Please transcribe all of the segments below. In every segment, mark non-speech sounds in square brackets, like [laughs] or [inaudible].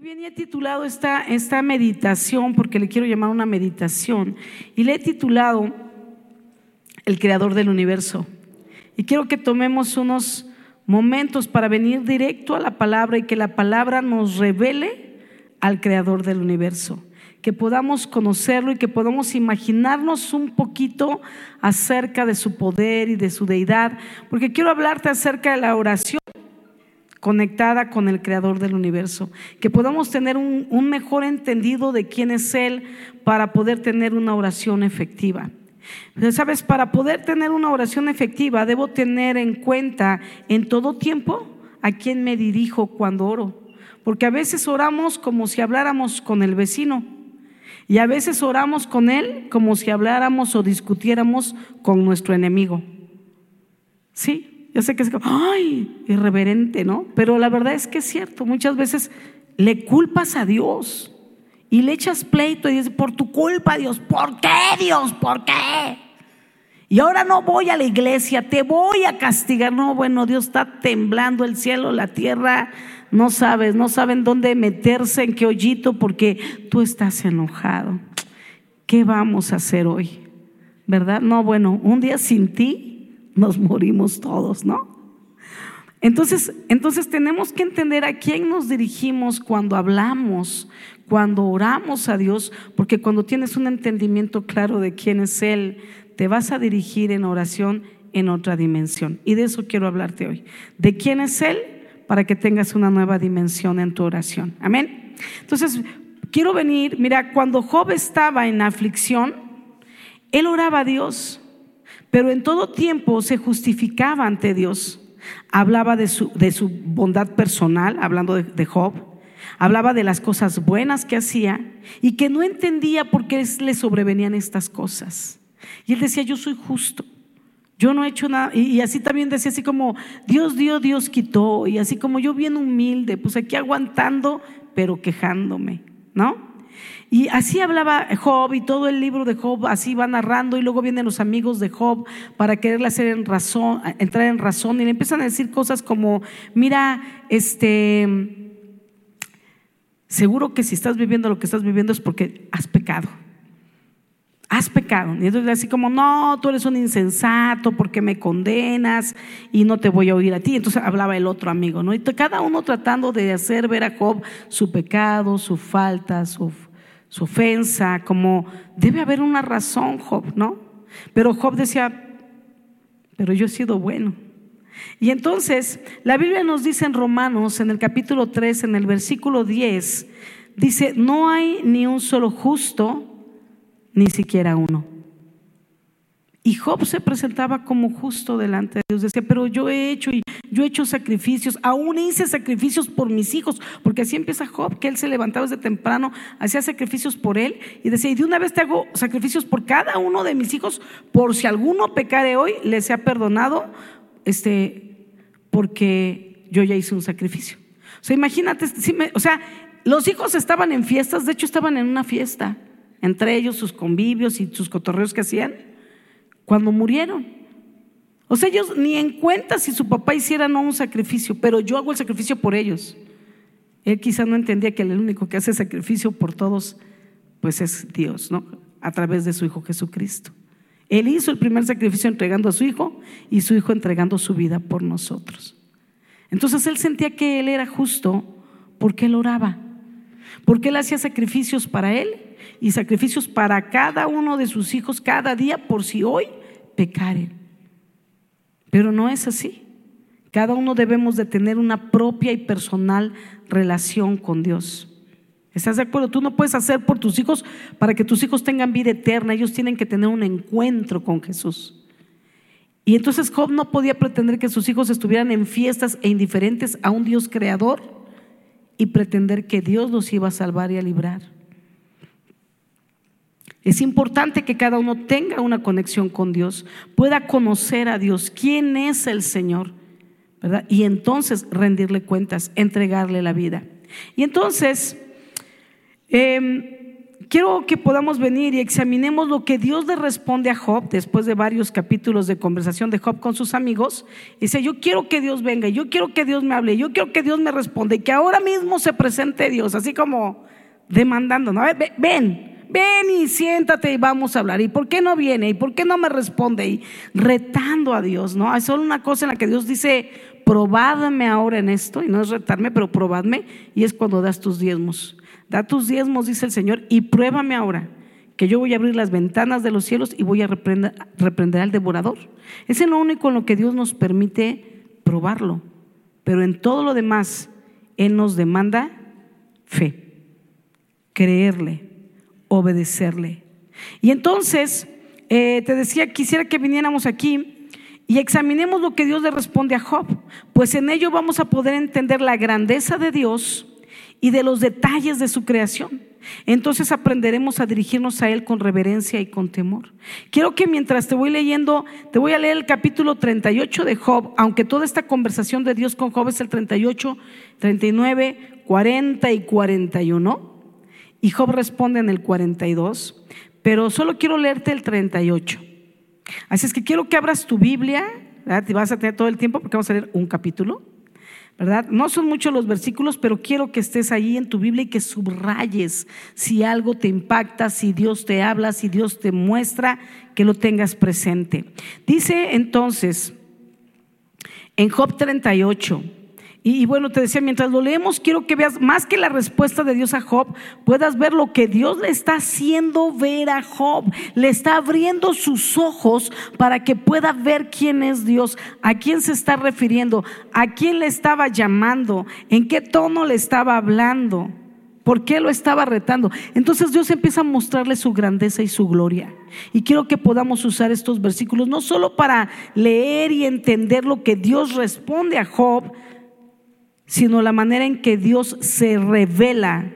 Bien, y he titulado esta, esta meditación, porque le quiero llamar una meditación, y le he titulado El Creador del Universo. Y quiero que tomemos unos momentos para venir directo a la palabra y que la palabra nos revele al Creador del Universo. Que podamos conocerlo y que podamos imaginarnos un poquito acerca de su poder y de su deidad, porque quiero hablarte acerca de la oración conectada con el creador del universo, que podamos tener un, mejor entendido de quién es Él para poder tener una oración efectiva. Sabes, para poder tener una oración efectiva debo tener en cuenta en todo tiempo a quién me dirijo cuando oro, porque a veces oramos como si habláramos con el vecino y a veces oramos con Él como si habláramos o discutiéramos con nuestro enemigo. ¿Sí? Yo sé que es como, ay, irreverente, ¿no? Pero la verdad es que es cierto, muchas veces le culpas a Dios y le echas pleito y dices, por tu culpa, Dios, ¿por qué, Dios? ¿Por qué? Y ahora no voy a la iglesia, te voy a castigar. No, bueno, Dios está temblando el cielo, la tierra, no sabes, no saben dónde meterse, en qué hoyito, porque tú estás enojado. ¿Qué vamos a hacer hoy? ¿Verdad? No, bueno, un día sin ti nos morimos todos, ¿no? Entonces, entonces tenemos que entender a quién nos dirigimos cuando hablamos, cuando oramos a Dios, porque cuando tienes un entendimiento claro de quién es Él, te vas a dirigir en oración en otra dimensión. Y de eso quiero hablarte hoy. De quién es Él para que tengas una nueva dimensión en tu oración. Amén. Entonces, quiero venir, mira, cuando Job estaba en aflicción, él oraba a Dios pero en todo tiempo se justificaba ante Dios. Hablaba de su, de su bondad personal, hablando de, Job, hablaba de las cosas buenas que hacía y que no entendía por qué le sobrevenían estas cosas. Y él decía, yo soy justo. Yo no he hecho nada. Y, así también decía, así como Dios dio, Dios quitó. Y así como yo bien humilde, pues aquí aguantando, pero quejándome, ¿no? Y así hablaba Job y todo el libro de Job así va narrando y luego vienen los amigos de Job para quererle hacer en razón, entrar en razón y le empiezan a decir cosas como, mira, este, seguro que si estás viviendo lo que estás viviendo es porque has pecado. Has pecado. Y entonces así como, no, tú eres un insensato porque me condenas y no te voy a oír a ti. Entonces hablaba el otro amigo, ¿no? Y cada uno tratando de hacer ver a Job su pecado, su falta, su su ofensa, como debe haber una razón, Job, ¿no? Pero Job decía, pero yo he sido bueno. Y entonces la Biblia nos dice en Romanos, en el capítulo 3, en el versículo 10, dice, no hay ni un solo justo, ni siquiera uno. Y Job se presentaba como justo delante de Dios. Decía, pero yo he hecho y yo he hecho sacrificios, aún hice sacrificios por mis hijos, porque así empieza Job, que él se levantaba desde temprano, hacía sacrificios por él y decía, y de una vez te hago sacrificios por cada uno de mis hijos, por si alguno pecare hoy, les sea perdonado, este, porque yo ya hice un sacrificio. O sea, imagínate, o sea, los hijos estaban en fiestas, de hecho estaban en una fiesta, entre ellos sus convivios y sus cotorreos que hacían cuando murieron. O sea, ellos ni en cuenta si su papá hiciera no un sacrificio, pero yo hago el sacrificio por ellos. Él quizá no entendía que el único que hace sacrificio por todos, pues es Dios, ¿no? A través de su Hijo Jesucristo. Él hizo el primer sacrificio entregando a su Hijo y su Hijo entregando su vida por nosotros. Entonces él sentía que él era justo porque él oraba, porque él hacía sacrificios para él y sacrificios para cada uno de sus hijos cada día por si hoy pecaren. Pero no es así. Cada uno debemos de tener una propia y personal relación con Dios. ¿Estás de acuerdo? Tú no puedes hacer por tus hijos para que tus hijos tengan vida eterna. Ellos tienen que tener un encuentro con Jesús. Y entonces Job no podía pretender que sus hijos estuvieran en fiestas e indiferentes a un Dios creador y pretender que Dios los iba a salvar y a librar. Es importante que cada uno tenga una conexión con Dios, pueda conocer a Dios, quién es el Señor, ¿verdad? Y entonces rendirle cuentas, entregarle la vida. Y entonces, em, quiero que podamos venir y examinemos lo que Dios le responde a Job después de varios capítulos de conversación de Job con sus amigos. Dice, yo quiero que Dios venga, yo quiero que Dios me hable, yo quiero que Dios me responda y que ahora mismo se presente Dios, así como demandando, ¿no? ven, ven y siéntate y vamos a hablar. ¿Y por qué no viene? ¿Y por qué no me responde? Y retando a Dios, ¿no? Hay solo una cosa en la que Dios dice, probadme ahora en esto, y no es retarme, pero probadme, y es cuando das tus diezmos. Da tus diezmos, dice el Señor, y pruébame ahora, que yo voy a abrir las ventanas de los cielos y voy a reprender, reprender al devorador. Ese es lo único en lo que Dios nos permite probarlo. Pero en todo lo demás, Él nos demanda fe, creerle, obedecerle. Y entonces, eh, te decía, quisiera que viniéramos aquí y examinemos lo que Dios le responde a Job, pues en ello vamos a poder entender la grandeza de Dios y de los detalles de su creación. Entonces aprenderemos a dirigirnos a Él con reverencia y con temor. Quiero que mientras te voy leyendo, te voy a leer el capítulo 38 de Job, aunque toda esta conversación de Dios con Job es el 38, 39, 40 y 41. Y Job responde en el 42, pero solo quiero leerte el 38. Así es que quiero que abras tu Biblia, ¿verdad? vas a tener todo el tiempo porque vamos a leer un capítulo. ¿verdad? No son muchos los versículos, pero quiero que estés ahí en tu Biblia y que subrayes si algo te impacta, si Dios te habla, si Dios te muestra, que lo tengas presente. Dice entonces en Job 38, y, bueno, te decía, mientras lo leemos, quiero que veas más que la respuesta de Dios a Job, puedas ver lo que Dios le está haciendo ver a Job. Le está abriendo sus ojos para que pueda ver quién es Dios, a quién se está refiriendo, a quién le estaba llamando, en qué tono le estaba hablando. ¿Por qué lo estaba retando? Entonces Dios empieza a mostrarle su grandeza y su gloria. Y quiero que podamos usar estos versículos no solo para leer y entender lo que Dios responde a Job, sino la manera en que Dios se revela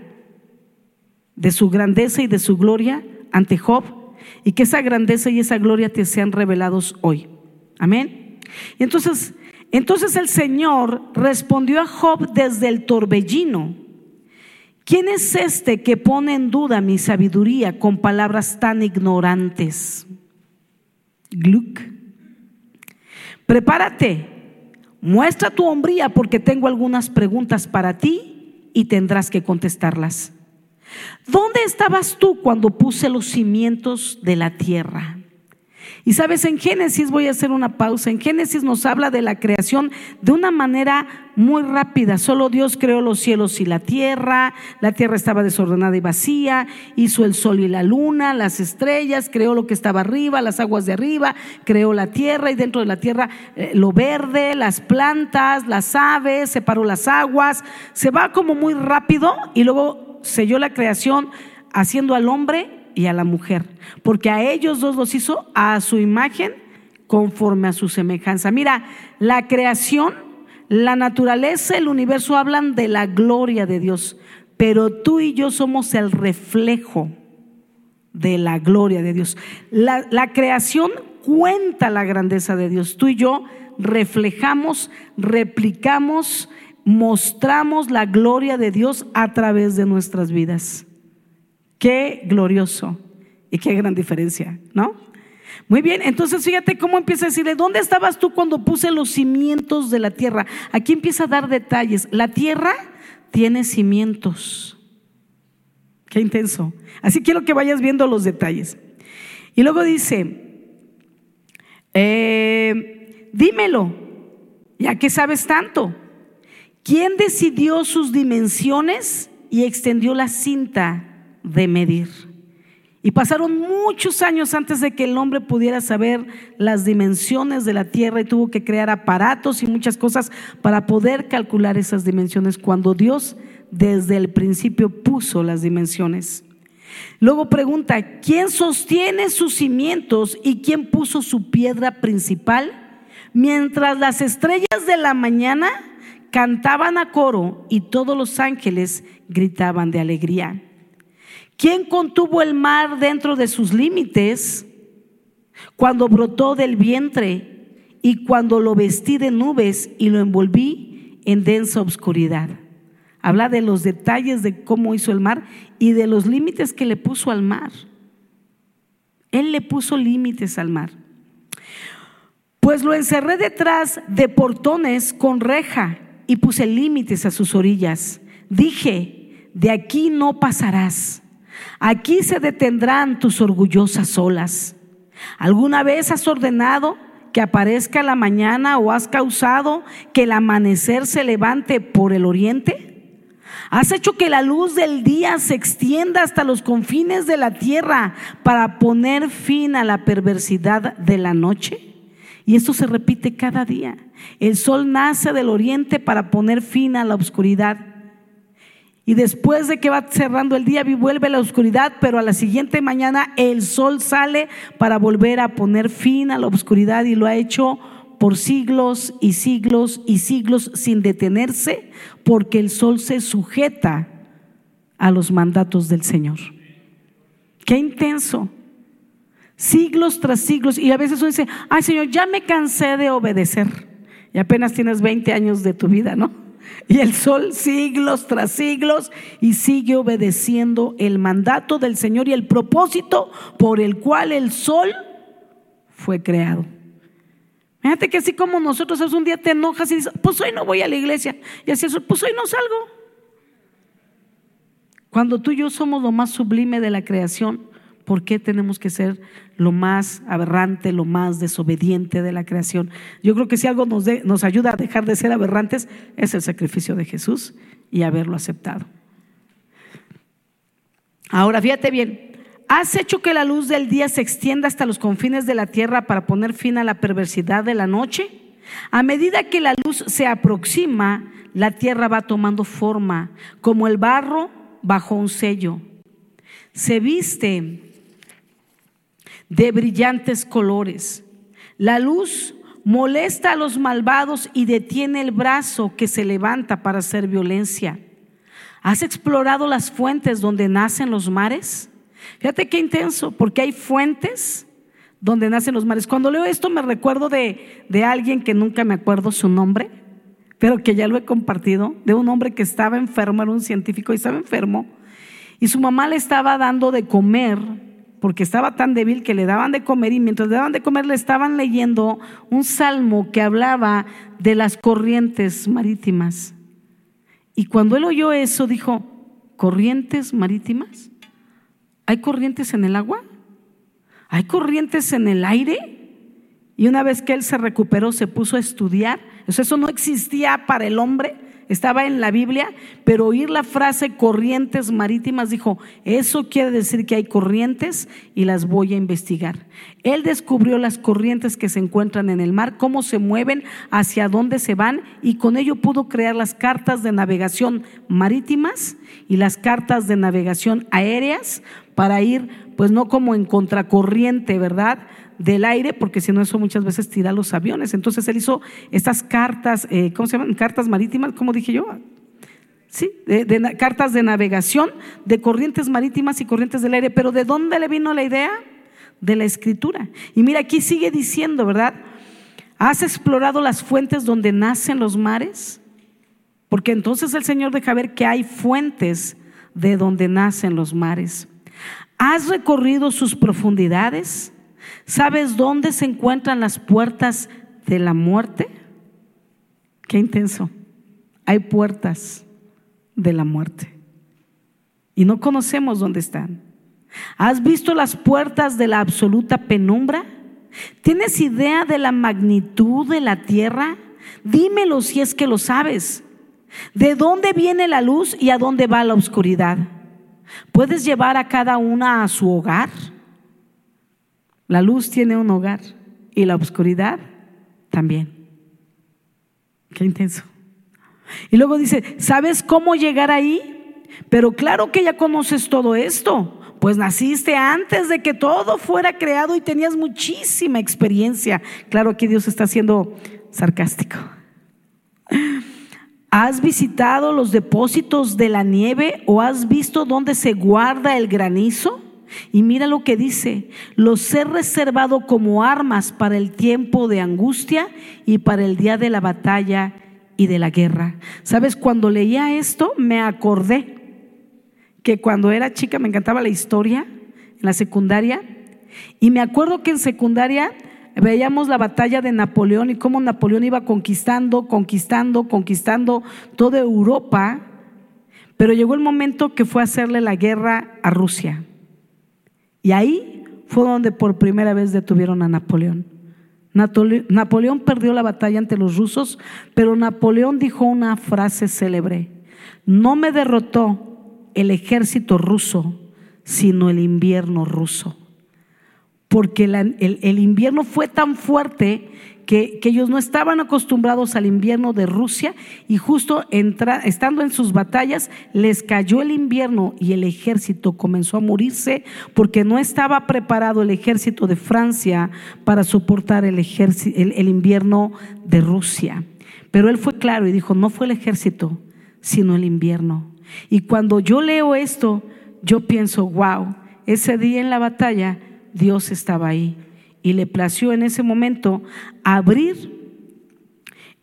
de su grandeza y de su gloria ante Job y que esa grandeza y esa gloria te sean revelados hoy. Amén. Y entonces, entonces el Señor respondió a Job desde el torbellino. ¿Quién es este que pone en duda mi sabiduría con palabras tan ignorantes? Gluck. Prepárate Muestra tu hombría porque tengo algunas preguntas para ti y tendrás que contestarlas. ¿Dónde estabas tú cuando puse los cimientos de la tierra? Y sabes, en Génesis voy a hacer una pausa. En Génesis nos habla de la creación de una manera muy rápida. Solo Dios creó los cielos y la tierra. La tierra estaba desordenada y vacía. Hizo el sol y la luna, las estrellas, creó lo que estaba arriba, las aguas de arriba, creó la tierra y dentro de la tierra eh, lo verde, las plantas, las aves, separó las aguas. Se va como muy rápido y luego selló la creación haciendo al hombre y a la mujer, porque a ellos dos los hizo a su imagen conforme a su semejanza. Mira, la creación, la naturaleza, el universo hablan de la gloria de Dios, pero tú y yo somos el reflejo de la gloria de Dios. La, la creación cuenta la grandeza de Dios. Tú y yo reflejamos, replicamos, mostramos la gloria de Dios a través de nuestras vidas. Qué glorioso y qué gran diferencia, ¿no? Muy bien, entonces fíjate cómo empieza a decirle, ¿dónde estabas tú cuando puse los cimientos de la tierra? Aquí empieza a dar detalles. La tierra tiene cimientos. Qué intenso. Así quiero que vayas viendo los detalles. Y luego dice, eh, dímelo, ya que sabes tanto. ¿Quién decidió sus dimensiones y extendió la cinta de medir. Y pasaron muchos años antes de que el hombre pudiera saber las dimensiones de la tierra y tuvo que crear aparatos y muchas cosas para poder calcular esas dimensiones cuando Dios desde el principio puso las dimensiones. Luego pregunta, ¿quién sostiene sus cimientos y quién puso su piedra principal? Mientras las estrellas de la mañana cantaban a coro y todos los ángeles gritaban de alegría. ¿Quién contuvo el mar dentro de sus límites cuando brotó del vientre y cuando lo vestí de nubes y lo envolví en densa oscuridad? Habla de los detalles de cómo hizo el mar y de los límites que le puso al mar. Él le puso límites al mar. Pues lo encerré detrás de portones con reja y puse límites a sus orillas. Dije, de aquí no pasarás. Aquí se detendrán tus orgullosas olas. ¿Alguna vez has ordenado que aparezca la mañana o has causado que el amanecer se levante por el oriente? Has hecho que la luz del día se extienda hasta los confines de la tierra para poner fin a la perversidad de la noche. Y esto se repite cada día. El sol nace del oriente para poner fin a la oscuridad. Y después de que va cerrando el día, vuelve la oscuridad, pero a la siguiente mañana el sol sale para volver a poner fin a la oscuridad y lo ha hecho por siglos y siglos y siglos sin detenerse, porque el sol se sujeta a los mandatos del Señor. Qué intenso. Siglos tras siglos. Y a veces uno dice, ay Señor, ya me cansé de obedecer. Y apenas tienes 20 años de tu vida, ¿no? Y el sol siglos tras siglos y sigue obedeciendo el mandato del Señor y el propósito por el cual el sol fue creado. Fíjate que así como nosotros un día te enojas y dices, pues hoy no voy a la iglesia. Y así es, pues hoy no salgo. Cuando tú y yo somos lo más sublime de la creación, ¿por qué tenemos que ser lo más aberrante, lo más desobediente de la creación? Yo creo que si algo nos, nos ayuda a dejar de ser aberrantes es el sacrificio de Jesús y haberlo aceptado. Ahora, fíjate bien, Has hecho que la luz del día se extienda hasta los confines de la tierra para poner fin a la perversidad de la noche. A medida que la luz se aproxima, la tierra va tomando forma, como el barro bajo un sello. Se viste de brillantes colores. La luz molesta a los malvados y detiene el brazo que se levanta para hacer violencia. ¿Has explorado las fuentes donde nacen los mares? Fíjate qué intenso, porque hay fuentes donde nacen los mares. Cuando leo esto me recuerdo de, de alguien que nunca me acuerdo su nombre, pero que ya lo he compartido, de un hombre que estaba enfermo, era un científico y estaba enfermo, y su mamá le estaba dando de comer, porque estaba tan débil que le daban de comer, y mientras le daban de comer le estaban leyendo un salmo que hablaba de las corrientes marítimas. Y cuando él oyó eso, dijo, ¿corrientes marítimas? ¿Hay corrientes en el agua? ¿Hay corrientes en el aire? Y una vez que él se recuperó, se puso a estudiar. Eso no existía para el hombre, estaba en la Biblia, pero oír la frase corrientes marítimas dijo, eso quiere decir que hay corrientes y las voy a investigar. Él descubrió las corrientes que se encuentran en el mar, cómo se mueven, hacia dónde se van y con ello pudo crear las cartas de navegación marítimas y las cartas de navegación aéreas para ir, pues no como en contracorriente, ¿verdad? Del aire, porque si no eso muchas veces tira los aviones. Entonces él hizo estas cartas, eh, ¿cómo se llaman? Cartas marítimas, ¿cómo dije yo? Sí, de, cartas de navegación, de corrientes marítimas y corrientes del aire. Pero ¿de dónde le vino la idea? De la escritura. Y mira, aquí sigue diciendo, ¿verdad? ¿Has explorado las fuentes donde nacen los mares? Porque entonces el Señor deja ver que hay fuentes de donde nacen los mares. ¿Has recorrido sus profundidades? ¿Sabes dónde se encuentran las puertas de la muerte? Qué intenso. Hay puertas de la muerte. Y no conocemos dónde están. ¿Has visto las puertas de la absoluta penumbra? ¿Tienes idea de la magnitud de la tierra? Dímelo si es que lo sabes. ¿De dónde viene la luz y a dónde va la oscuridad? ¿Puedes llevar a cada una a su hogar? La luz tiene un hogar y la oscuridad también. Qué intenso. Y luego dice, ¿sabes cómo llegar ahí? Pero claro que ya conoces todo esto, pues naciste antes de que todo fuera creado y tenías muchísima experiencia. Claro que Dios está siendo sarcástico. ¿Has visitado los depósitos de la nieve o has visto dónde se guarda el granizo? Y mira lo que dice, los he reservado como armas para el tiempo de angustia y para el día de la batalla y de la guerra. ¿Sabes? Cuando leía esto me acordé que cuando era chica me encantaba la historia en la secundaria y me acuerdo que en secundaria veíamos la batalla de Napoleón y cómo Napoleón iba conquistando, conquistando, conquistando toda Europa, pero llegó el momento que fue a hacerle la guerra a Rusia. Y ahí fue donde por primera vez detuvieron a Napoleón. Napoleón perdió la batalla ante los rusos, pero Napoleón dijo una frase célebre, no me derrotó el ejército ruso, sino el invierno ruso porque el, invierno fue tan fuerte que, ellos no estaban acostumbrados al invierno de Rusia y justo estando en sus batallas les cayó el invierno y el ejército comenzó a morirse porque no estaba preparado el ejército de Francia para soportar el, invierno de Rusia. Pero él fue claro y dijo, no fue el ejército, sino el invierno. Y cuando yo leo esto, yo pienso, wow, ese día en la batalla Dios estaba ahí y le plació en ese momento abrir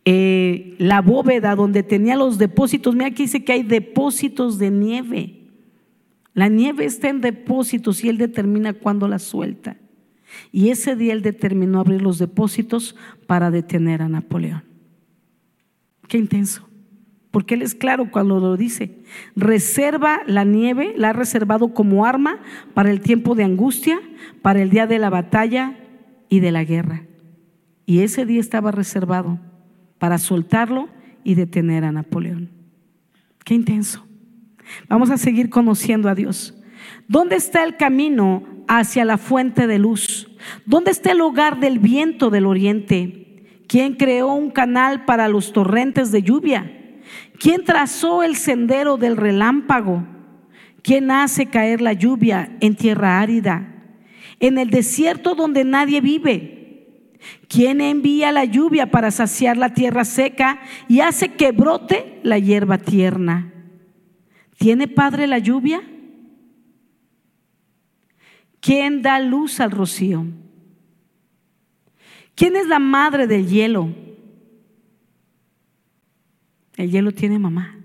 eh, la bóveda donde tenía los depósitos. Mira aquí dice que hay depósitos de nieve. La nieve está en depósitos y Él determina cuándo la suelta. Y ese día Él determinó abrir los depósitos para detener a Napoleón. Qué intenso. Porque Él es claro cuando lo dice. Reserva la nieve, la ha reservado como arma para el tiempo de angustia, para el día de la batalla y de la guerra. Y ese día estaba reservado para soltarlo y detener a Napoleón. Qué intenso. Vamos a seguir conociendo a Dios. ¿Dónde está el camino hacia la fuente de luz? ¿Dónde está el hogar del viento del oriente? ¿Quién creó un canal para los torrentes de lluvia? ¿Quién trazó el sendero del relámpago? ¿Quién hace caer la lluvia en tierra árida? En el desierto donde nadie vive. ¿Quién envía la lluvia para saciar la tierra seca y hace que brote la hierba tierna? ¿Tiene padre la lluvia? ¿Quién da luz al rocío? ¿Quién es la madre del hielo? El hielo tiene mamá.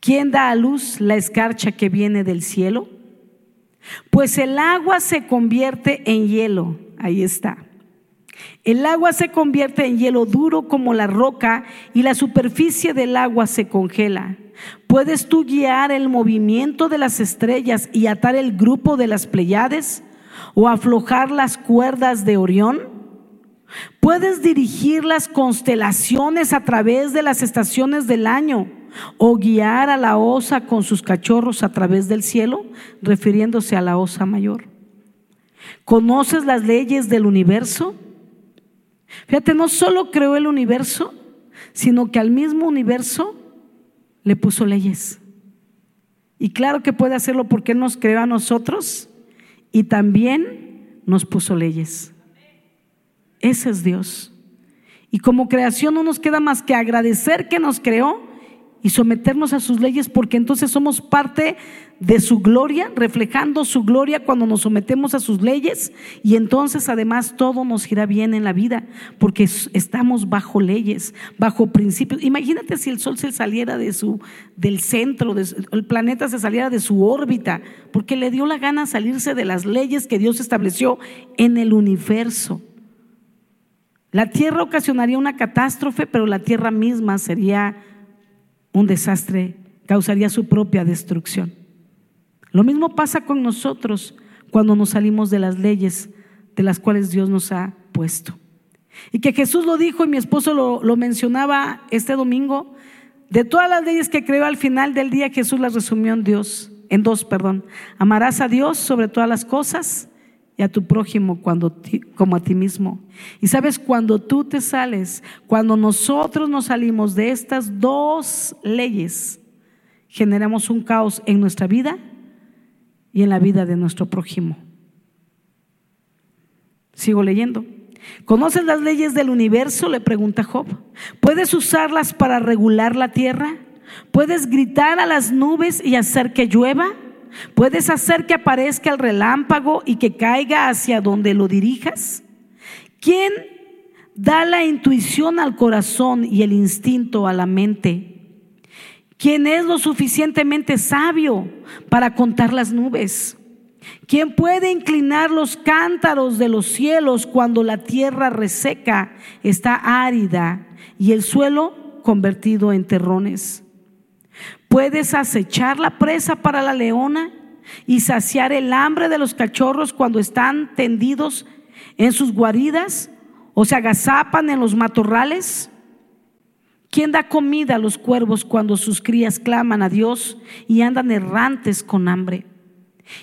¿Quién da a luz la escarcha que viene del cielo? Pues el agua se convierte en hielo. Ahí está. El agua se convierte en hielo duro como la roca y la superficie del agua se congela. ¿Puedes tú guiar el movimiento de las estrellas y atar el grupo de las Pleiades o aflojar las cuerdas de Orión? Puedes dirigir las constelaciones a través de las estaciones del año o guiar a la osa con sus cachorros a través del cielo, refiriéndose a la osa mayor. ¿Conoces las leyes del universo? Fíjate, no solo creó el universo, sino que al mismo universo le puso leyes. Y claro que puede hacerlo porque nos creó a nosotros y también nos puso leyes. Ese es Dios. Y como creación no nos queda más que agradecer que nos creó y someternos a sus leyes porque entonces somos parte de su gloria, reflejando su gloria cuando nos sometemos a sus leyes y entonces además todo nos irá bien en la vida porque estamos bajo leyes, bajo principios. Imagínate si el sol se saliera de su del centro, el planeta se saliera de su órbita, porque le dio la gana salirse de las leyes que Dios estableció en el universo. La tierra ocasionaría una catástrofe, pero la tierra misma sería un desastre, causaría su propia destrucción. Lo mismo pasa con nosotros cuando nos salimos de las leyes de las cuales Dios nos ha puesto. Y que Jesús lo dijo y mi esposo lo, mencionaba este domingo, de todas las leyes que creó al final del día Jesús las resumió en Dios, en dos, perdón. Amarás a Dios sobre todas las cosas y a tu prójimo cuando, como a ti mismo. Y sabes, cuando tú te sales, cuando nosotros nos salimos de estas dos leyes, generamos un caos en nuestra vida y en la vida de nuestro prójimo. Sigo leyendo. ¿Conoces las leyes del universo? Le pregunta Job. ¿Puedes usarlas para regular la tierra? ¿Puedes gritar a las nubes y hacer que llueva? ¿Puedes hacer que aparezca el relámpago y que caiga hacia donde lo dirijas? ¿Quién da la intuición al corazón y el instinto a la mente. ¿Quién es lo suficientemente sabio para contar las nubes? ¿Quién puede inclinar los cántaros de los cielos cuando la tierra reseca está árida y el suelo convertido en terrones? ¿Puedes acechar la presa para la leona y saciar el hambre de los cachorros cuando están tendidos en sus guaridas o se agazapan en los matorrales? ¿Quién da comida a los cuervos cuando sus crías claman a Dios y andan errantes con hambre?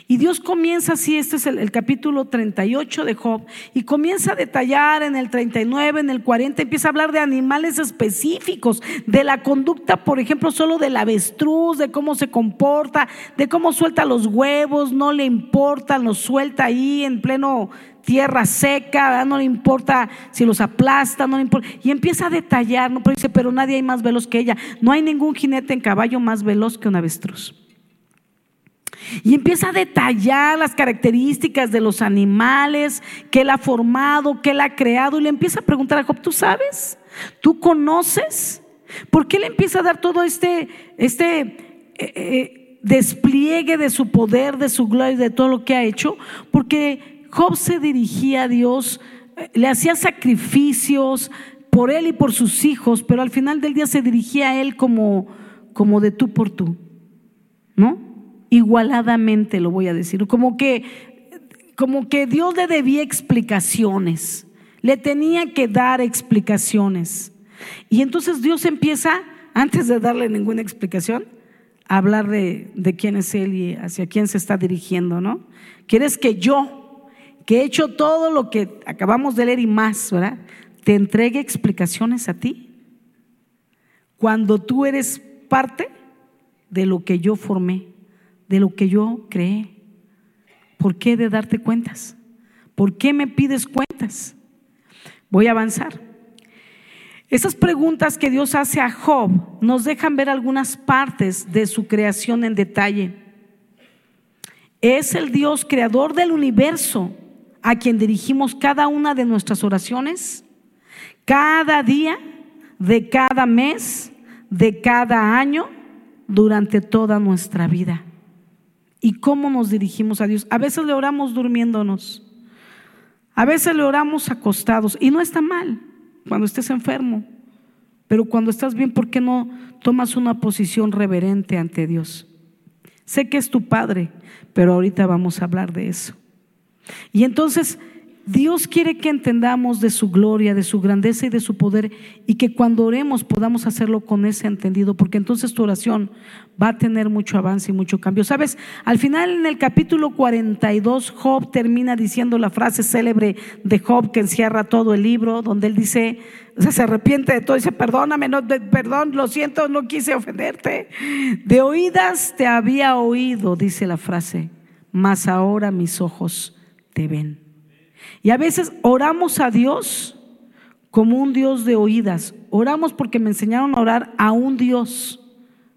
Y Dios comienza así, este es el, capítulo 38 de Job, y comienza a detallar en el 39, en el 40, empieza a hablar de animales específicos, de la conducta, por ejemplo, solo del avestruz, de cómo se comporta, de cómo suelta los huevos, no le importa, los suelta ahí en pleno tierra seca, no le importa si los aplasta, no le importa. Y empieza a detallar, ¿no? pero dice, pero nadie hay más veloz que ella. No hay ningún jinete en caballo más veloz que un avestruz. Y empieza a detallar las características de los animales que él ha formado, que él ha creado. Y le empieza a preguntar a Job, ¿tú sabes? ¿Tú conoces? ¿Por qué le empieza a dar todo este, este eh, eh, despliegue de su poder, de su gloria de todo lo que ha hecho? Porque Job se dirigía a Dios, eh, le hacía sacrificios por él y por sus hijos, pero al final del día se dirigía a él como, como de tú por tú. ¿No? Igualadamente, lo voy a decir, como que, como que Dios le debía explicaciones, le tenía que dar explicaciones. Y entonces Dios empieza, antes de darle ninguna explicación, a hablar de, quién es Él y hacia quién se está dirigiendo, ¿no? ¿Quieres que yo, que he hecho todo lo que acabamos de leer y más, ¿verdad? Te entregue explicaciones a ti? Cuando tú eres parte de lo que yo formé de lo que yo creé. ¿Por qué de darte cuentas? ¿Por qué me pides cuentas? Voy a avanzar. Esas preguntas que Dios hace a Job nos dejan ver algunas partes de su creación en detalle. Es el Dios creador del universo a quien dirigimos cada una de nuestras oraciones, cada día, de cada mes, de cada año, durante toda nuestra vida y cómo nos dirigimos a Dios. A veces le oramos durmiéndonos, a veces le oramos acostados y no está mal cuando estés enfermo, pero cuando estás bien, ¿por qué no tomas una posición reverente ante Dios? Sé que es tu Padre, pero ahorita vamos a hablar de eso. Y entonces Dios quiere que entendamos de su gloria, de su grandeza y de su poder y que cuando oremos podamos hacerlo con ese entendido, porque entonces tu oración va a tener mucho avance y mucho cambio. Sabes, al final en el capítulo 42 Job termina diciendo la frase célebre de Job que encierra todo el libro, donde él dice, o sea, se arrepiente de todo, dice, perdóname, perdón, lo siento, no quise ofenderte. De oídas te había oído, dice la frase, mas ahora mis ojos te ven. Y a veces oramos a Dios como un Dios de oídas. Oramos porque me enseñaron a orar a un Dios,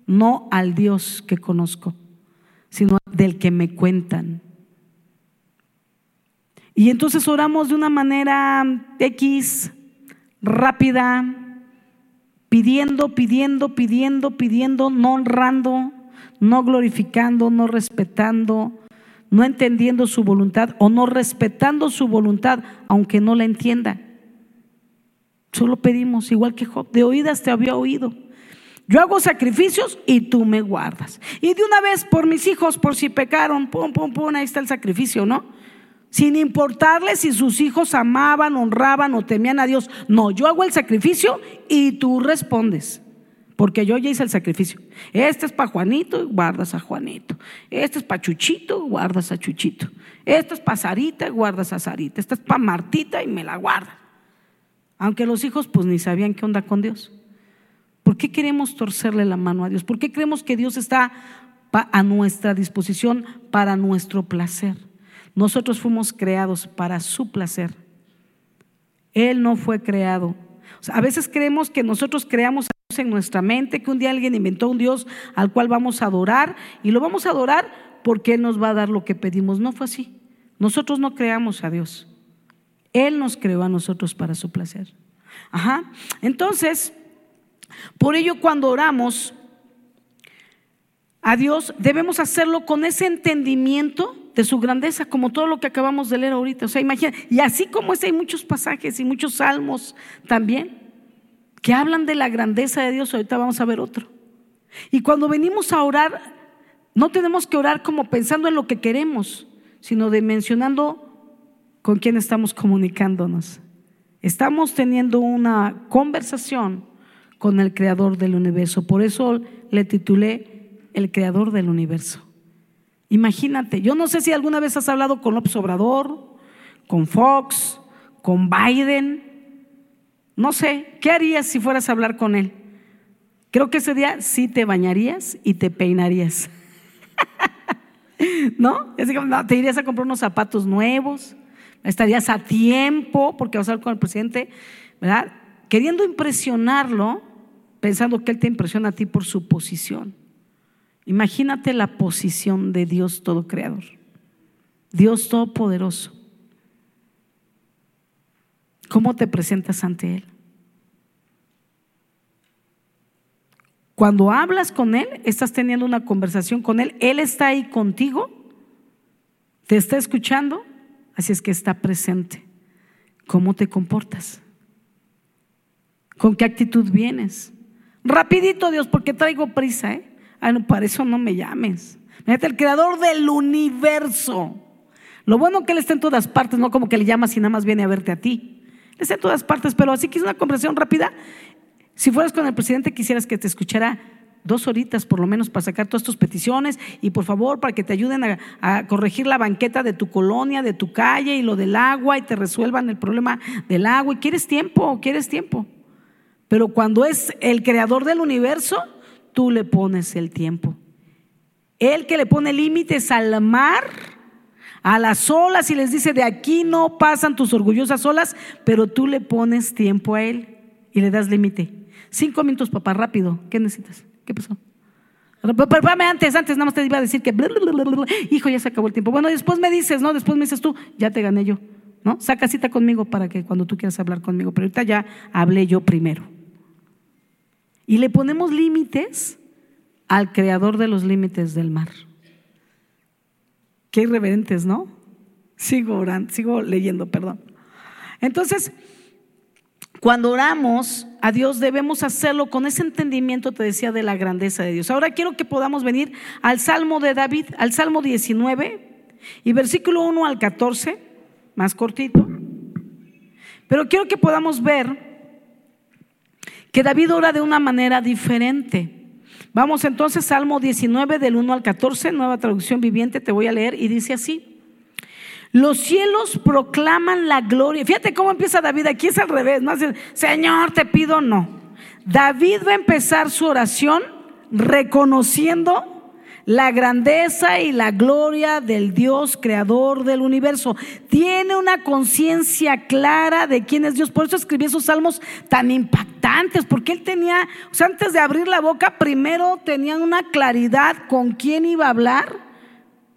no al Dios que conozco, sino del que me cuentan. Y entonces oramos de una manera X, rápida, pidiendo, pidiendo, pidiendo, pidiendo, no honrando, no glorificando, no respetando, no entendiendo su voluntad o no respetando su voluntad, aunque no la entienda. Solo pedimos, igual que Job, de oídas te había oído. Yo hago sacrificios y tú me guardas. Y de una vez por mis hijos, por si pecaron, pum, pum, pum, ahí está el sacrificio, ¿no? Sin importarle si sus hijos amaban, honraban o temían a Dios. No, yo hago el sacrificio y tú respondes porque yo ya hice el sacrificio. Este es para Juanito, guardas a Juanito. Este es para Chuchito, guardas a Chuchito. Este es para Sarita, guardas a Sarita. Este es para Martita y me la guarda. Aunque los hijos pues ni sabían qué onda con Dios. ¿Por qué queremos torcerle la mano a Dios? ¿Por qué creemos que Dios está a nuestra disposición para nuestro placer? Nosotros fuimos creados para su placer. Él no fue creado. a veces creemos que nosotros creamos en nuestra mente, que un día alguien inventó un Dios al cual vamos a adorar y lo vamos a adorar porque Él nos va a dar lo que pedimos. No fue así. Nosotros no creamos a Dios. Él nos creó a nosotros para su placer. Ajá. Entonces, por ello cuando oramos a Dios, debemos hacerlo con ese entendimiento de su grandeza, como todo lo que acabamos de leer ahorita. O sea, imagina, y así como ese hay muchos pasajes y muchos salmos también que hablan de la grandeza de Dios, ahorita vamos a ver otro. Y cuando venimos a orar, no tenemos que orar como pensando en lo que queremos, sino de mencionando con quién estamos comunicándonos. Estamos teniendo una conversación con el creador del universo. Por eso le titulé El creador del universo. Imagínate, yo no sé si alguna vez has hablado con López Obrador, con Fox, con Biden. No sé, ¿qué harías si fueras a hablar con él? Creo que ese día sí te bañarías y te peinarías. [laughs] ¿No? Te irías a comprar unos zapatos nuevos, estarías a tiempo porque vas a hablar con el presidente, ¿verdad? Queriendo impresionarlo, pensando que Él te impresiona a ti por su posición. Imagínate la posición de Dios todo creador, Dios todopoderoso. ¿Cómo te presentas ante Él? Cuando hablas con Él, estás teniendo una conversación con Él, Él está ahí contigo, te está escuchando, así es que está presente. ¿Cómo te comportas? ¿Con qué actitud vienes? Rapidito, Dios, porque traigo prisa, ¿eh? Ay, no, para eso no me llames. Fíjate, el creador del universo. Lo bueno que Él está en todas partes, no como que le llamas y nada más viene a verte a ti. Está en todas partes, pero así que es una conversación rápida. Si fueras con el presidente, quisieras que te escuchara dos horitas por lo menos para sacar todas tus peticiones y por favor para que te ayuden a, a, corregir la banqueta de tu colonia, de tu calle y lo del agua y te resuelvan el problema del agua. Y quieres tiempo, quieres tiempo. Pero cuando es el creador del universo, tú le pones el tiempo. El que le pone límites al mar, a las olas y les dice, de aquí no pasan tus orgullosas olas, pero tú le pones tiempo a él y le das límite. Cinco minutos, papá, rápido. ¿Qué necesitas? ¿Qué pasó? Perdóname antes, antes nada más te iba a decir que, hijo, ya se acabó el tiempo. Bueno, después me dices, ¿no? Después me dices tú, ya te gané yo, ¿no? Saca cita conmigo para que cuando tú quieras hablar conmigo, pero ahorita ya hablé yo primero. Y le ponemos límites al creador de los límites del mar. Qué irreverentes, ¿no? Sigo orando, sigo leyendo, perdón. Entonces, cuando oramos a Dios debemos hacerlo con ese entendimiento, te decía, de la grandeza de Dios. Ahora quiero que podamos venir al Salmo de David, al Salmo 19 y versículo 1 al 14, más cortito. Pero quiero que podamos ver que David ora de una manera diferente. Vamos entonces, Salmo 19 del 1 al 14, nueva traducción viviente, te voy a leer y dice así. Los cielos proclaman la gloria. Fíjate cómo empieza David, aquí es al revés, no Señor, te pido no. David va a empezar su oración reconociendo la grandeza y la gloria del Dios creador del universo. Tiene una conciencia clara de quién es Dios. Por eso escribió esos salmos tan impactantes, porque él tenía, o sea, antes de abrir la boca, primero tenía una claridad con quién iba a hablar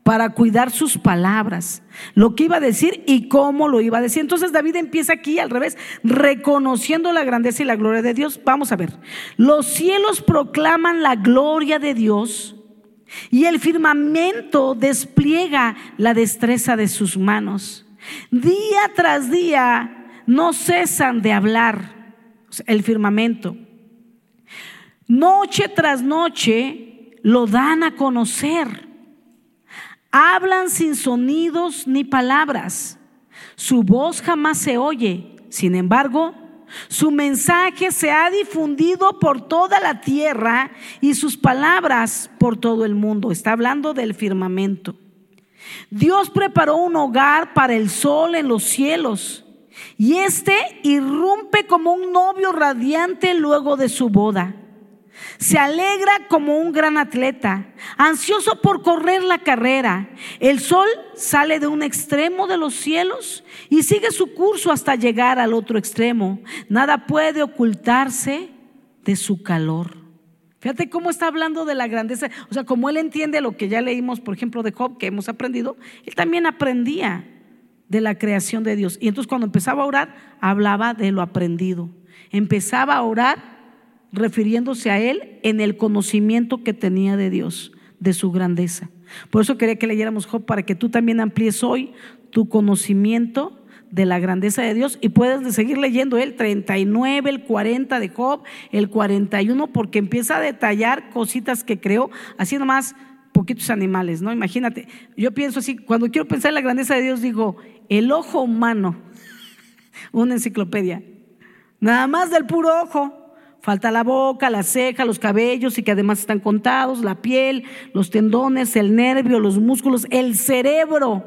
para cuidar sus palabras, lo que iba a decir y cómo lo iba a decir. Entonces David empieza aquí al revés, reconociendo la grandeza y la gloria de Dios. Vamos a ver, los cielos proclaman la gloria de Dios y el firmamento despliega la destreza de sus manos. Día tras día no cesan de hablar el firmamento. Noche tras noche lo dan a conocer. Hablan sin sonidos ni palabras. Su voz jamás se oye. Sin embargo, su mensaje se ha difundido por toda la tierra y sus palabras por todo el mundo. Está hablando del firmamento. Dios preparó un hogar para el sol en los cielos y éste irrumpe como un novio radiante luego de su boda. Se alegra como un gran atleta, ansioso por correr la carrera. El sol sale de un extremo de los cielos y sigue su curso hasta llegar al otro extremo. Nada puede ocultarse de su calor. Fíjate cómo está hablando de la grandeza. O sea, como él entiende lo que ya leímos, por ejemplo, de Job, que hemos aprendido, él también aprendía de la creación de Dios. Y entonces cuando empezaba a orar, hablaba de lo aprendido. Empezaba a orar refiriéndose a él en el conocimiento que tenía de Dios, de su grandeza. Por eso quería que leyéramos Job para que tú también amplíes hoy tu conocimiento de la grandeza de Dios y puedes seguir leyendo el 39, el 40 de Job, el 41, porque empieza a detallar cositas que creó, así nomás poquitos animales, ¿no? Imagínate, yo pienso así, cuando quiero pensar en la grandeza de Dios, digo, el ojo humano, [laughs] una enciclopedia, nada más del puro ojo. Falta la boca, la ceja, los cabellos y que además están contados, la piel, los tendones, el nervio, los músculos, el cerebro.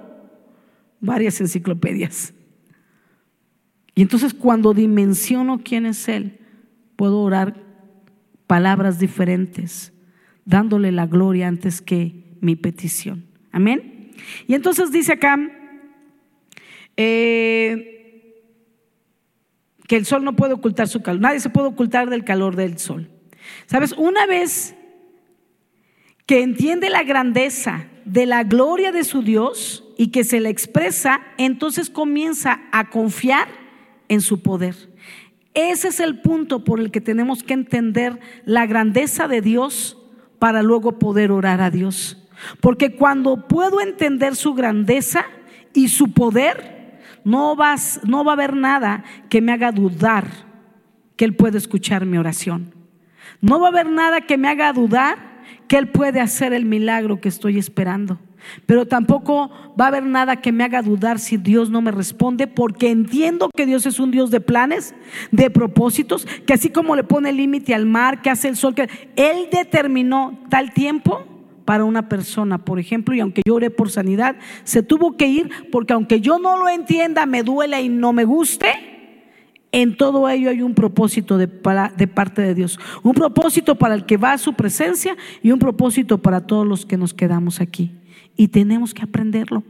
Varias enciclopedias. Y entonces cuando dimensiono quién es Él, puedo orar palabras diferentes, dándole la gloria antes que mi petición. Amén. Y entonces dice acá eh, que el sol no puede ocultar su calor. Nadie se puede ocultar del calor del sol. Sabes, una vez que entiende la grandeza de la gloria de su Dios y que se le expresa, entonces comienza a confiar en su poder. Ese es el punto por el que tenemos que entender la grandeza de Dios para luego poder orar a Dios. Porque cuando puedo entender su grandeza y su poder, no, vas, no va a haber nada que me haga dudar que Él puede escuchar mi oración. No va a haber nada que me haga dudar que Él puede hacer el milagro que estoy esperando. Pero tampoco va a haber nada que me haga dudar si Dios no me responde, porque entiendo que Dios es un Dios de planes, de propósitos, que así como le pone límite al mar, que hace el sol, que Él determinó tal tiempo para una persona, por ejemplo, y aunque yo oré por sanidad, se tuvo que ir porque aunque yo no lo entienda, me duela y no me guste, en todo ello hay un propósito de, de, parte de Dios. Un propósito para el que va a su presencia y un propósito para todos los que nos quedamos aquí y tenemos que aprenderlo.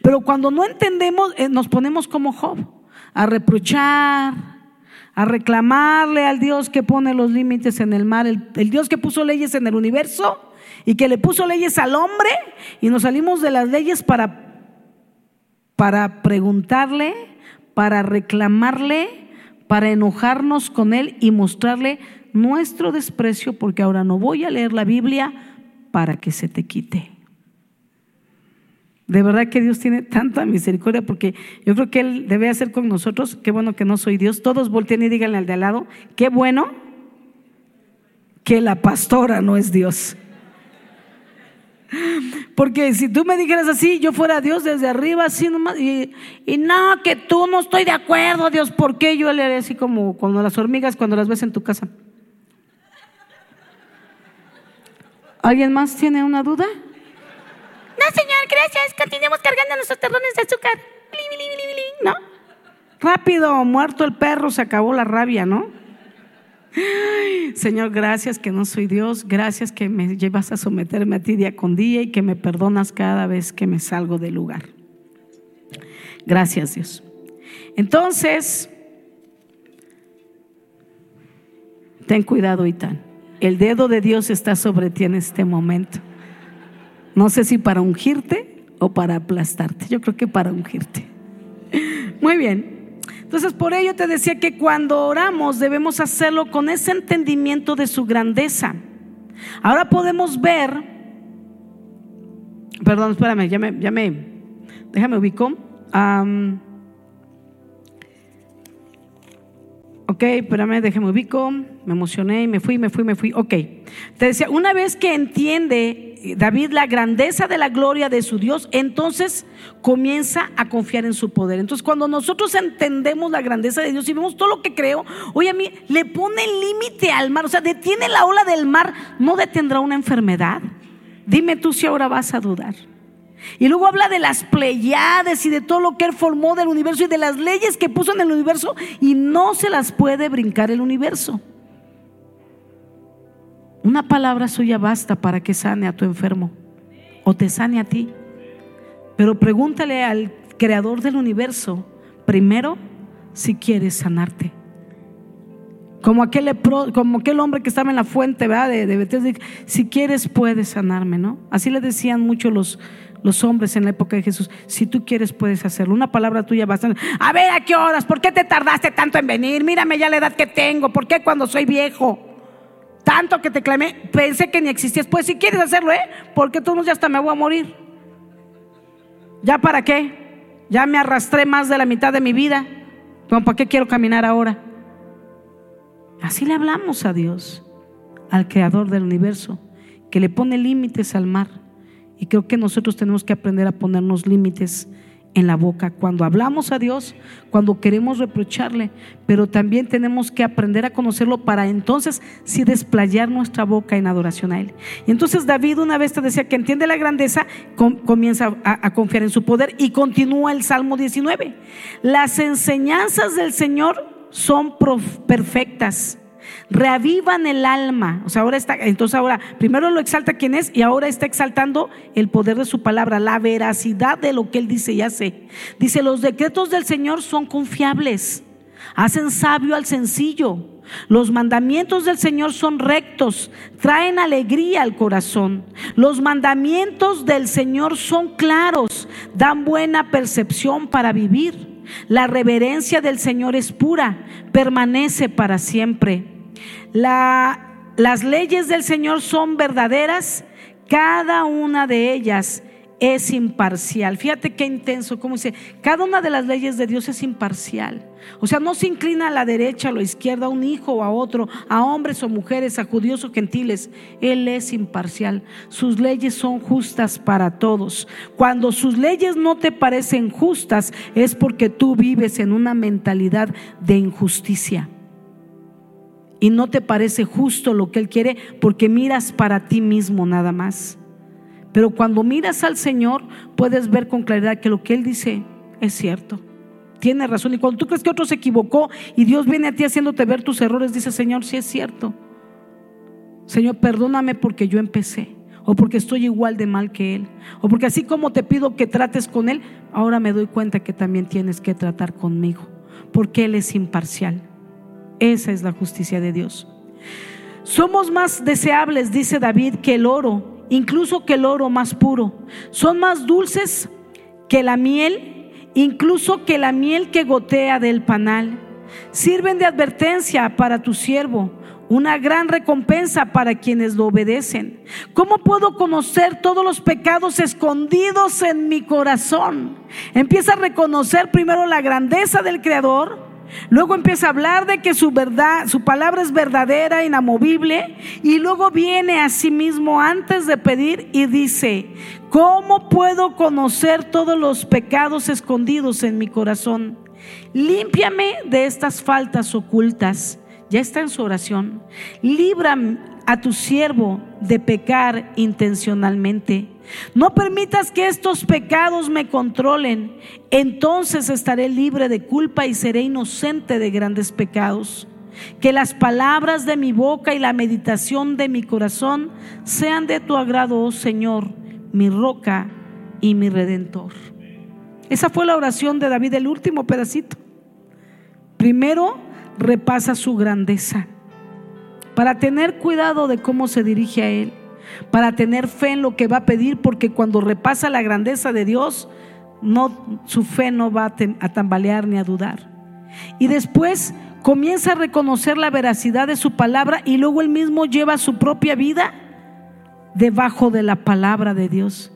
Pero cuando no entendemos, eh, nos ponemos como Job, a reprochar, a reclamarle al Dios que pone los límites en el mar, el, Dios que puso leyes en el universo y que le puso leyes al hombre y nos salimos de las leyes para, para preguntarle, para reclamarle, para enojarnos con él y mostrarle nuestro desprecio porque ahora no voy a leer la Biblia para que se te quite. De verdad que Dios tiene tanta misericordia porque yo creo que Él debe hacer con nosotros, qué bueno que no soy Dios, todos volteen y díganle al de al lado, qué bueno que la pastora no es Dios. Porque si tú me dijeras así, yo fuera Dios desde arriba, así nomás, y, y no, que tú no estoy de acuerdo, Dios, ¿por qué? Yo le haré así como cuando las hormigas, cuando las ves en tu casa. ¿Alguien más tiene una duda? No, señor, gracias. Continuemos cargando nuestros terrones de azúcar. ¿No? Rápido, muerto el perro, se acabó la rabia, ¿no? Señor, gracias que no soy Dios. Gracias que me llevas a someterme a ti día con día y que me perdonas cada vez que me salgo del lugar. Gracias, Dios. Entonces, ten cuidado, Itán. El dedo de Dios está sobre ti en este momento. No sé si para ungirte o para aplastarte. Yo creo que para ungirte. Muy bien. Entonces, por ello te decía que cuando oramos debemos hacerlo con ese entendimiento de su grandeza. Ahora podemos ver, perdón, espérame, ya me, déjame ubico. ok, espérame, déjame ubico. Me emocioné y me fui, me fui, me fui. Ok. Te decía, una vez que entiende David la grandeza de la gloria de su Dios, entonces comienza a confiar en su poder. Entonces cuando nosotros entendemos la grandeza de Dios y vemos todo lo que creo, oye a mí, le pone límite al mar, o sea, detiene la ola del mar, no detendrá una enfermedad. Dime tú si ahora vas a dudar. Y luego habla de las Pleiades y de todo lo que él formó del universo y de las leyes que puso en el universo y no se las puede brincar el universo. Una palabra suya basta para que sane a tu enfermo o te sane a ti. Pero pregúntale al creador del universo primero si quieres sanarte. Como aquel, hombre que estaba en la fuente, ¿verdad? De, de si quieres puedes sanarme, ¿no? Así le decían mucho los, los hombres en la época de Jesús, si tú quieres puedes hacerlo. Una palabra tuya bastante. A ver, ¿a qué horas? ¿Por qué te tardaste tanto en venir? Mírame ya la edad que tengo. ¿Por qué cuando soy viejo? Tanto que te clamé, pensé que ni existías. Pues si quieres hacerlo, ¿eh? Porque todos ya hasta me voy a morir. ¿Ya para qué? Ya me arrastré más de la mitad de mi vida. ¿Para qué quiero caminar ahora? Así le hablamos a Dios, al creador del universo, que le pone límites al mar. Y creo que nosotros tenemos que aprender a ponernos límites en la boca cuando hablamos a Dios, cuando queremos reprocharle, pero también tenemos que aprender a conocerlo para entonces sí desplayar nuestra boca en adoración a Él. Y entonces David una vez te decía que entiende la grandeza, comienza a, a confiar en su poder y continúa el Salmo 19. Las enseñanzas del Señor son perfectas reavivan el alma. O sea, ahora está, entonces ahora, primero lo exalta quien es y ahora está exaltando el poder de su palabra, la veracidad de lo que él dice y hace. Dice, los decretos del Señor son confiables, hacen sabio al sencillo. Los mandamientos del Señor son rectos, traen alegría al corazón. Los mandamientos del Señor son claros, dan buena percepción para vivir. La reverencia del Señor es pura, permanece para siempre las leyes del Señor son verdaderas, cada una de ellas es imparcial. Fíjate qué intenso, como dice, cada una de las leyes de Dios es imparcial. O sea, no se inclina a la derecha, a la izquierda, a un hijo o a otro, a hombres o mujeres, a judíos o gentiles. Él es imparcial. Sus leyes son justas para todos. Cuando sus leyes no te parecen justas, es porque tú vives en una mentalidad de injusticia y no te parece justo lo que Él quiere porque miras para ti mismo nada más. Pero cuando miras al Señor puedes ver con claridad que lo que Él dice es cierto. Tiene razón. Y cuando tú crees que otro se equivocó y Dios viene a ti haciéndote ver tus errores, dice Señor, sí es cierto. Señor, perdóname porque yo empecé. O porque estoy igual de mal que Él. O porque así como te pido que trates con Él, ahora me doy cuenta que también tienes que tratar conmigo. Porque Él es imparcial. Esa es la justicia de Dios. Somos más deseables, dice David, que el oro, incluso que el oro más puro. Son más dulces que la miel, incluso que la miel que gotea del panal. Sirven de advertencia para tu siervo, una gran recompensa para quienes lo obedecen. ¿Cómo puedo conocer todos los pecados escondidos en mi corazón? Empieza a reconocer primero la grandeza del Creador Luego empieza a hablar de que su verdad, su palabra es verdadera, inamovible, y luego viene a sí mismo antes de pedir y dice, ¿cómo puedo conocer todos los pecados escondidos en mi corazón? Límpiame de estas faltas ocultas. Ya está en su oración. Libra a tu siervo de pecar intencionalmente. No permitas que estos pecados me controlen. Entonces estaré libre de culpa y seré inocente de grandes pecados. Que las palabras de mi boca y la meditación de mi corazón sean de tu agrado, oh Señor, mi roca y mi redentor. Esa fue la oración de David, el último pedacito. Primero repasa su grandeza para tener cuidado de cómo se dirige a Él para tener fe en lo que va a pedir, porque cuando repasa la grandeza de Dios, no, su fe no va a, tambalear ni a dudar. Y después comienza a reconocer la veracidad de su palabra y luego él mismo lleva su propia vida debajo de la palabra de Dios.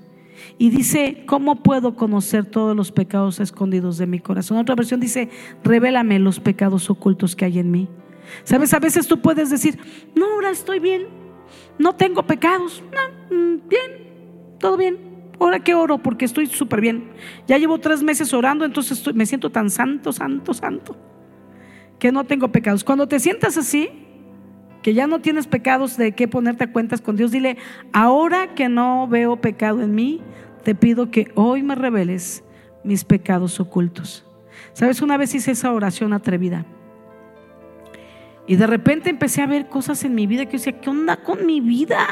Y dice, ¿cómo puedo conocer todos los pecados escondidos de mi corazón? Otra versión dice, revélame los pecados ocultos que hay en mí. Sabes, a veces tú puedes decir, no, ahora estoy bien, no tengo pecados. No, mm, bien, todo bien. Ahora que oro porque estoy súper bien. Ya llevo tres meses orando, entonces me siento tan santo, santo, santo, que no tengo pecados. Cuando te sientas así, que ya no tienes pecados de qué ponerte a cuentas con Dios, dile, ahora que no veo pecado en mí, te pido que hoy me reveles mis pecados ocultos. Sabes, una vez hice esa oración atrevida. Y de repente empecé a ver cosas en mi vida que yo decía, ¿qué onda con mi vida?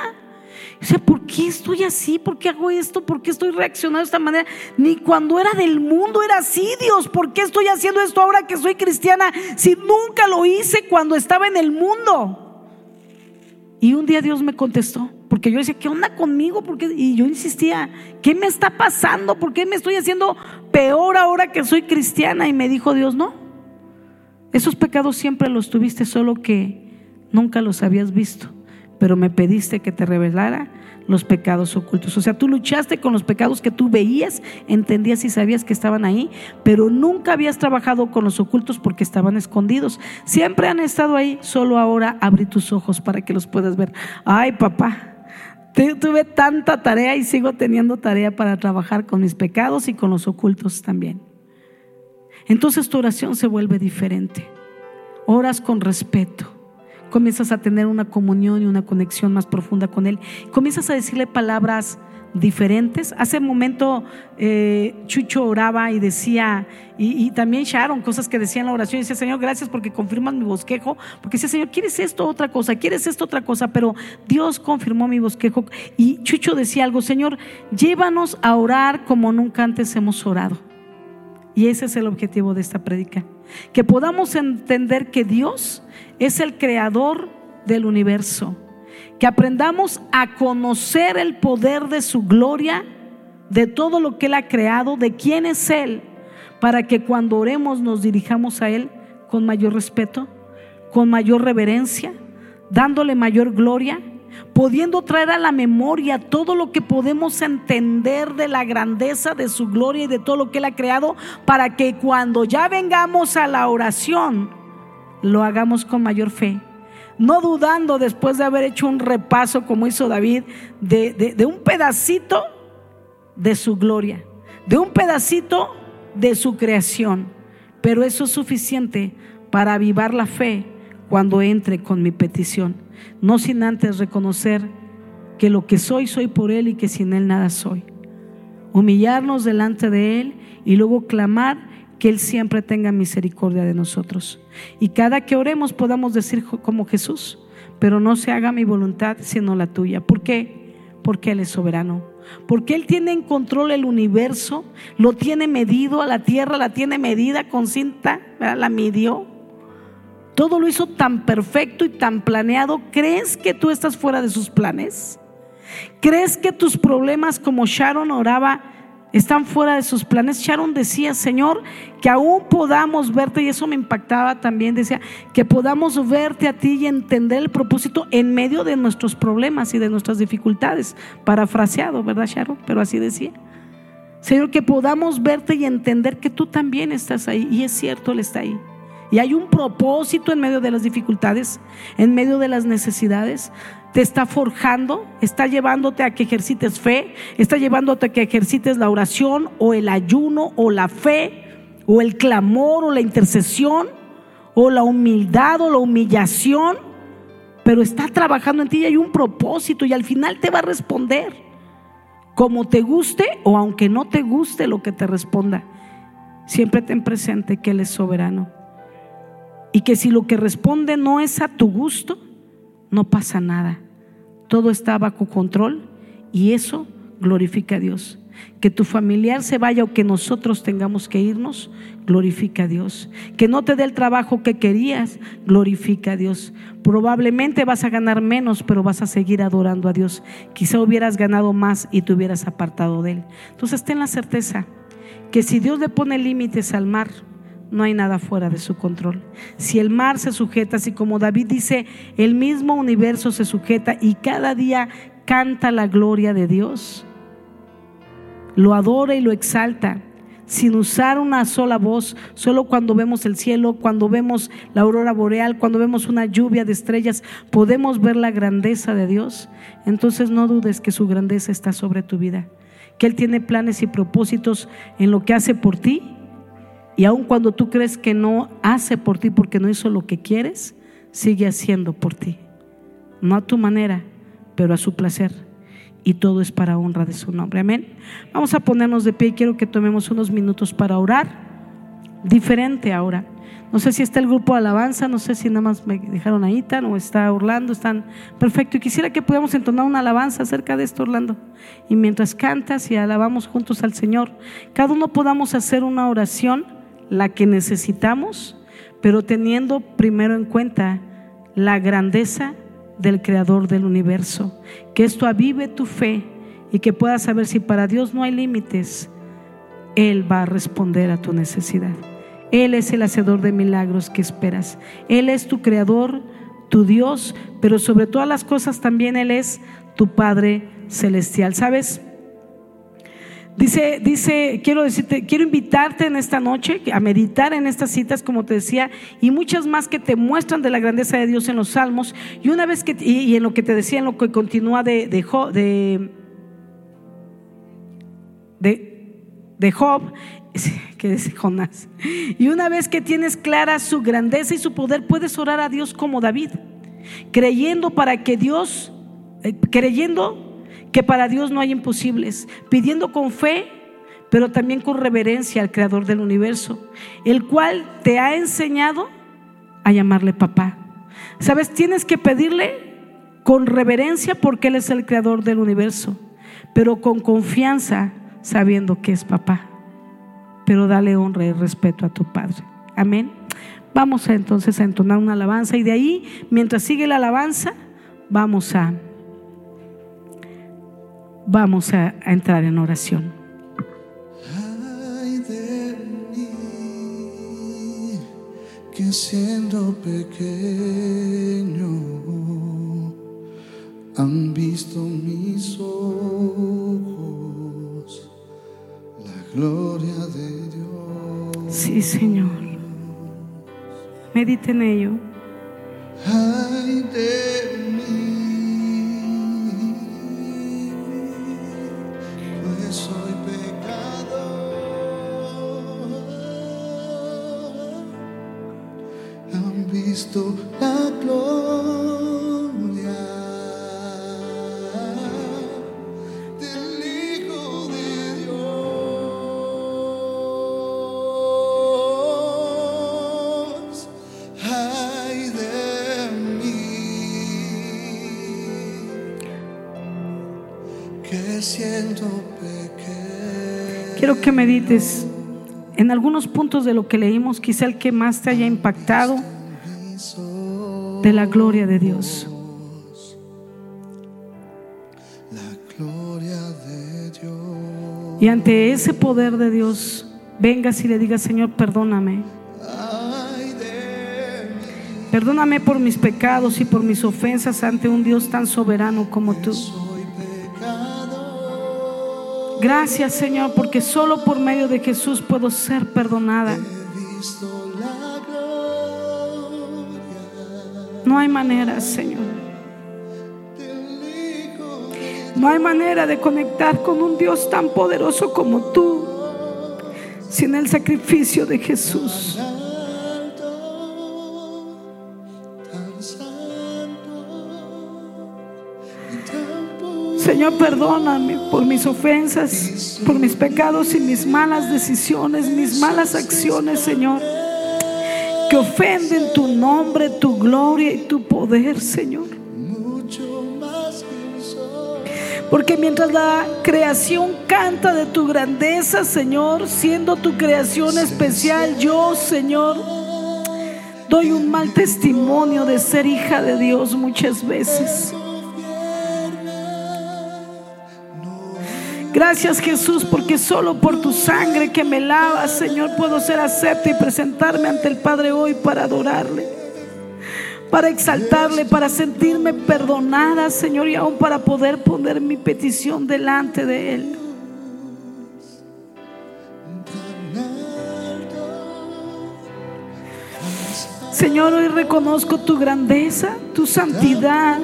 O sea, ¿por qué estoy así? ¿Por qué hago esto? ¿Por qué estoy reaccionando de esta manera? Ni cuando era del mundo era así, Dios. ¿Por qué estoy haciendo esto ahora que soy cristiana si nunca lo hice cuando estaba en el mundo? Y un día Dios me contestó, porque yo decía, ¿qué onda conmigo? Porque Y yo insistía, ¿qué me está pasando? ¿Por qué me estoy haciendo peor ahora que soy cristiana? Y me dijo Dios, no, esos pecados siempre los tuviste, solo que nunca los habías visto, pero me pediste que te revelara los pecados ocultos. O sea, tú luchaste con los pecados que tú veías, entendías y sabías que estaban ahí, pero nunca habías trabajado con los ocultos porque estaban escondidos. Siempre han estado ahí, solo ahora abrí tus ojos para que los puedas ver. Ay, papá. Tuve tanta tarea y sigo teniendo tarea para trabajar con mis pecados y con los ocultos también. Entonces tu oración se vuelve diferente. Oras con respeto comienzas a tener una comunión y una conexión más profunda con Él. Comienzas a decirle palabras diferentes. Hace un momento eh, Chucho oraba y decía, y, también Sharon, cosas que decía en la oración, y decía, Señor, gracias porque confirmas mi bosquejo, porque decía, Señor, ¿quieres esto otra cosa? ¿Quieres esto otra cosa? Pero Dios confirmó mi bosquejo. Y Chucho decía algo, Señor, llévanos a orar como nunca antes hemos orado. Y ese es el objetivo de esta prédica. Que podamos entender que Dios es el creador del universo. Que aprendamos a conocer el poder de su gloria, de todo lo que Él ha creado, de quién es Él, para que cuando oremos nos dirijamos a Él con mayor respeto, con mayor reverencia, dándole mayor gloria, pudiendo traer a la memoria todo lo que podemos entender de la grandeza de su gloria y de todo lo que Él ha creado, para que cuando ya vengamos a la oración, lo hagamos con mayor fe. No dudando después de haber hecho un repaso como hizo David de, de un pedacito de su gloria, de un pedacito de su creación. Pero eso es suficiente para avivar la fe cuando entre con mi petición. No sin antes reconocer que lo que soy, soy por Él y que sin Él nada soy. Humillarnos delante de Él y luego clamar que Él siempre tenga misericordia de nosotros. Y cada que oremos podamos decir como Jesús, pero no se haga mi voluntad sino la tuya. ¿Por qué? Porque Él es soberano. Porque Él tiene en control el universo, lo tiene medido, a la tierra la tiene medida con cinta, la midió. Todo lo hizo tan perfecto y tan planeado. ¿Crees que tú estás fuera de sus planes? ¿Crees que tus problemas como Sharon oraba? están fuera de sus planes. Sharon decía, Señor, que aún podamos verte, y eso me impactaba también, decía, que podamos verte a ti y entender el propósito en medio de nuestros problemas y de nuestras dificultades. Parafraseado, ¿verdad, Sharon? Pero así decía. Señor, que podamos verte y entender que tú también estás ahí. Y es cierto, Él está ahí. Y hay un propósito en medio de las dificultades, en medio de las necesidades. Te está forjando, está llevándote a que ejercites fe, está llevándote a que ejercites la oración o el ayuno o la fe o el clamor o la intercesión o la humildad o la humillación, pero está trabajando en ti y hay un propósito y al final te va a responder como te guste o aunque no te guste lo que te responda. Siempre ten presente que Él es soberano y que si lo que responde no es a tu gusto, no pasa nada. Todo está bajo control y eso glorifica a Dios. Que tu familiar se vaya o que nosotros tengamos que irnos, glorifica a Dios. Que no te dé el trabajo que querías, glorifica a Dios. Probablemente vas a ganar menos, pero vas a seguir adorando a Dios. Quizá hubieras ganado más y te hubieras apartado de Él. Entonces ten la certeza que si Dios le pone límites al mar, no hay nada fuera de su control. Si el mar se sujeta, así como David dice, el mismo universo se sujeta y cada día canta la gloria de Dios, lo adora y lo exalta, sin usar una sola voz, solo cuando vemos el cielo, cuando vemos la aurora boreal, cuando vemos una lluvia de estrellas, podemos ver la grandeza de Dios. Entonces no dudes que su grandeza está sobre tu vida, que Él tiene planes y propósitos en lo que hace por ti y aun cuando tú crees que no hace por ti porque no hizo lo que quieres, sigue haciendo por ti. No a tu manera, pero a su placer. Y todo es para honra de su nombre. Amén. Vamos a ponernos de pie y quiero que tomemos unos minutos para orar. diferente ahora. No sé si está el grupo de alabanza, no sé si nada más me dejaron ahí, tan, o está Orlando, están perfecto. Y quisiera que podamos entonar una alabanza acerca de esto, Orlando. Y mientras cantas y alabamos juntos al Señor, cada uno podamos hacer una oración, la que necesitamos, pero teniendo primero en cuenta la grandeza del Creador del universo. Que esto avive tu fe y que puedas saber si para Dios no hay límites, Él va a responder a tu necesidad. Él es el hacedor de milagros que esperas. Él es tu creador, tu Dios, pero sobre todas las cosas también Él es tu Padre celestial. ¿Sabes? Dice, dice, quiero decirte, quiero invitarte en esta noche a meditar en estas citas, como te decía, y muchas más que te muestran de la grandeza de Dios en los salmos. Y una vez que, y, en lo que te decía, en lo que continúa de, de, de, de Job, [laughs] que es Jonás. Y una vez que tienes clara su grandeza y su poder, puedes orar a Dios como David, creyendo para que Dios, eh, creyendo que para Dios no hay imposibles, pidiendo con fe, pero también con reverencia al Creador del universo, el cual te ha enseñado a llamarle papá. Sabes, tienes que pedirle con reverencia porque Él es el Creador del universo, pero con confianza sabiendo que es papá pero dale honra y respeto a tu Padre. Amén. Vamos entonces a entonar una alabanza y de ahí, mientras sigue la alabanza, vamos a vamos a, a entrar en oración. Ay de mí, que siendo pequeño han visto mis ojos la gloria de Sí, Señor. Medite en ello. Ay de mí, soy pecado. Han visto la gloria Quiero que medites en algunos puntos de lo que leímos, quizá el que más te haya impactado de la gloria de Dios. Y ante ese poder de Dios, vengas y le digas, Señor, perdóname. Perdóname por mis pecados y por mis ofensas ante un Dios tan soberano como tú. Gracias, Señor, porque solo por medio de Jesús puedo ser perdonada. No hay manera, Señor. No hay manera de conectar con un Dios tan poderoso como tú sin el sacrificio de Jesús. Señor, perdóname por mis ofensas, por mis pecados y mis malas decisiones, mis malas acciones, Señor, que ofenden tu nombre, tu gloria y tu poder, Señor. Porque mientras la creación canta de tu grandeza, Señor, siendo tu creación especial, yo, Señor, doy un mal testimonio de ser hija de Dios muchas veces. Gracias Jesús, porque solo por tu sangre que me lava, Señor, puedo ser acepta y presentarme ante el Padre hoy para adorarle, para exaltarle, para sentirme perdonada, Señor, y aún para poder poner mi petición delante de Él. Señor, hoy reconozco tu grandeza, tu santidad,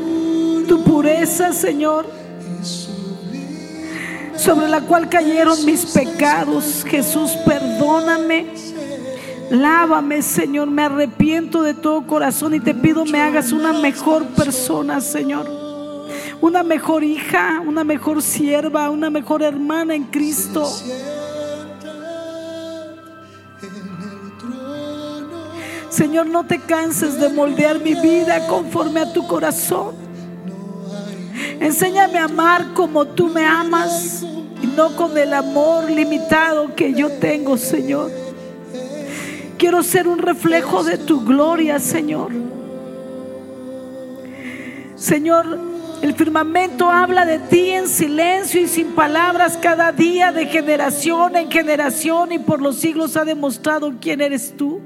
tu pureza, Señor, sobre la cual cayeron mis pecados. Jesús, perdóname. Lávame, Señor, me arrepiento de todo corazón y te pido me hagas una mejor persona, Señor. Una mejor hija, una mejor sierva, una mejor hermana en Cristo. Señor, no te canses de moldear mi vida conforme a tu corazón. Enséñame a amar como tú me amas y no con el amor limitado que yo tengo, Señor. Quiero ser un reflejo de tu gloria, Señor. Señor, el firmamento habla de ti en silencio y sin palabras cada día, de generación en generación y por los siglos ha demostrado quién eres tú.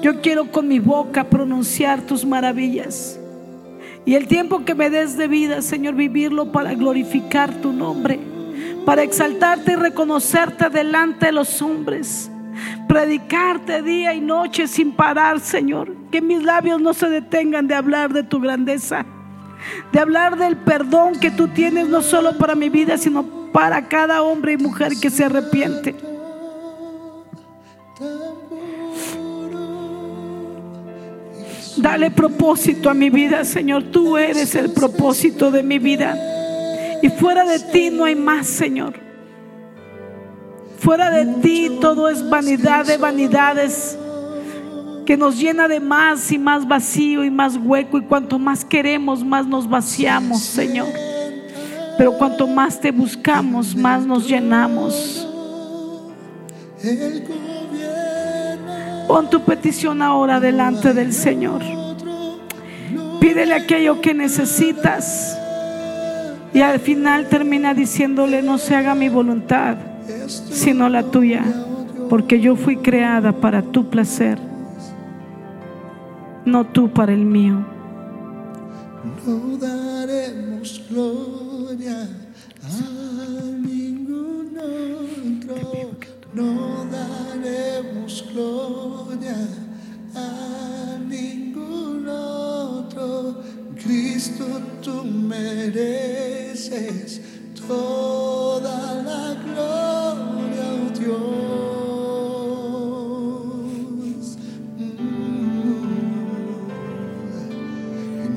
Yo quiero con mi boca pronunciar tus maravillas. Y el tiempo que me des de vida, Señor, vivirlo para glorificar tu nombre, para exaltarte y reconocerte delante de los hombres, predicarte día y noche sin parar, Señor, que mis labios no se detengan de hablar de tu grandeza, de hablar del perdón que tú tienes no solo para mi vida, sino para cada hombre y mujer que se arrepiente. Dale propósito a mi vida, Señor. Tú eres el propósito de mi vida. Y fuera de ti no hay más, Señor. Fuera de ti todo es vanidad de vanidades que nos llena de más y más vacío y más hueco. Y cuanto más queremos, más nos vaciamos, Señor. Pero cuanto más te buscamos, más nos llenamos. Pon tu petición ahora delante del Señor. Pídele aquello que necesitas. Y al final termina diciéndole, no se haga mi voluntad, sino la tuya. Porque yo fui creada para tu placer, no tú para el mío. no daremos gloria no daremos gloria a ningún otro. Cristo, tú mereces toda la gloria, oh Dios. Mm.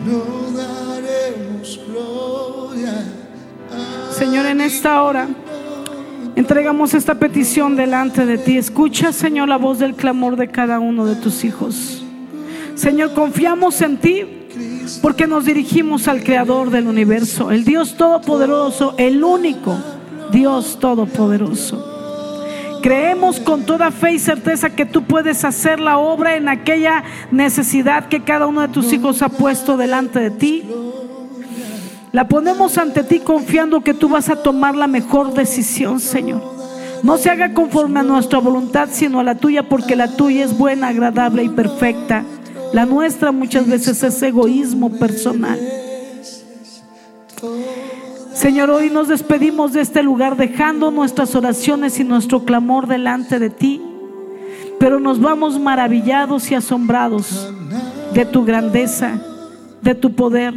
No daremos gloria a Señor, en esta hora entregamos esta petición delante de ti. Escucha, Señor, la voz del clamor de cada uno de tus hijos. Señor, confiamos en ti porque nos dirigimos al Creador del universo, el Dios Todopoderoso, el único Dios Todopoderoso. Creemos con toda fe y certeza que tú puedes hacer la obra en aquella necesidad que cada uno de tus hijos ha puesto delante de ti. La ponemos ante ti confiando que tú vas a tomar la mejor decisión, Señor. No se haga conforme a nuestra voluntad, sino a la tuya, porque la tuya es buena, agradable y perfecta. La nuestra muchas veces es egoísmo personal. Señor, hoy nos despedimos de este lugar dejando nuestras oraciones y nuestro clamor delante de ti, pero nos vamos maravillados y asombrados de tu grandeza, de tu poder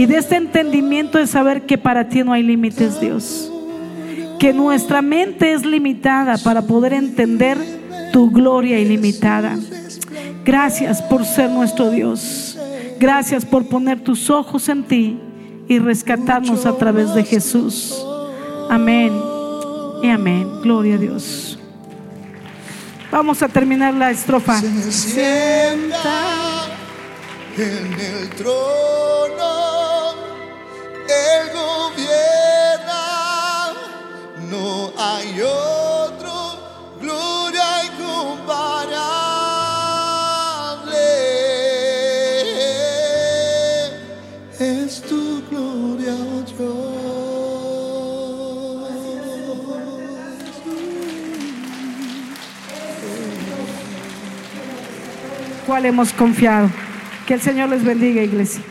y de este entendimiento de saber que para ti no hay límites, Dios. Que nuestra mente es limitada para poder entender tu gloria ilimitada. Gracias por ser nuestro Dios. Gracias por poner tus ojos en ti y rescatarnos a través de Jesús. Amén y amén. Gloria a Dios. Vamos a terminar la estrofa. se en el trono, Él gobierna, no hay otro, gloria incomparable, es tu gloria, oh. ¿Cuál hemos confiado? Que el Señor les bendiga, iglesia.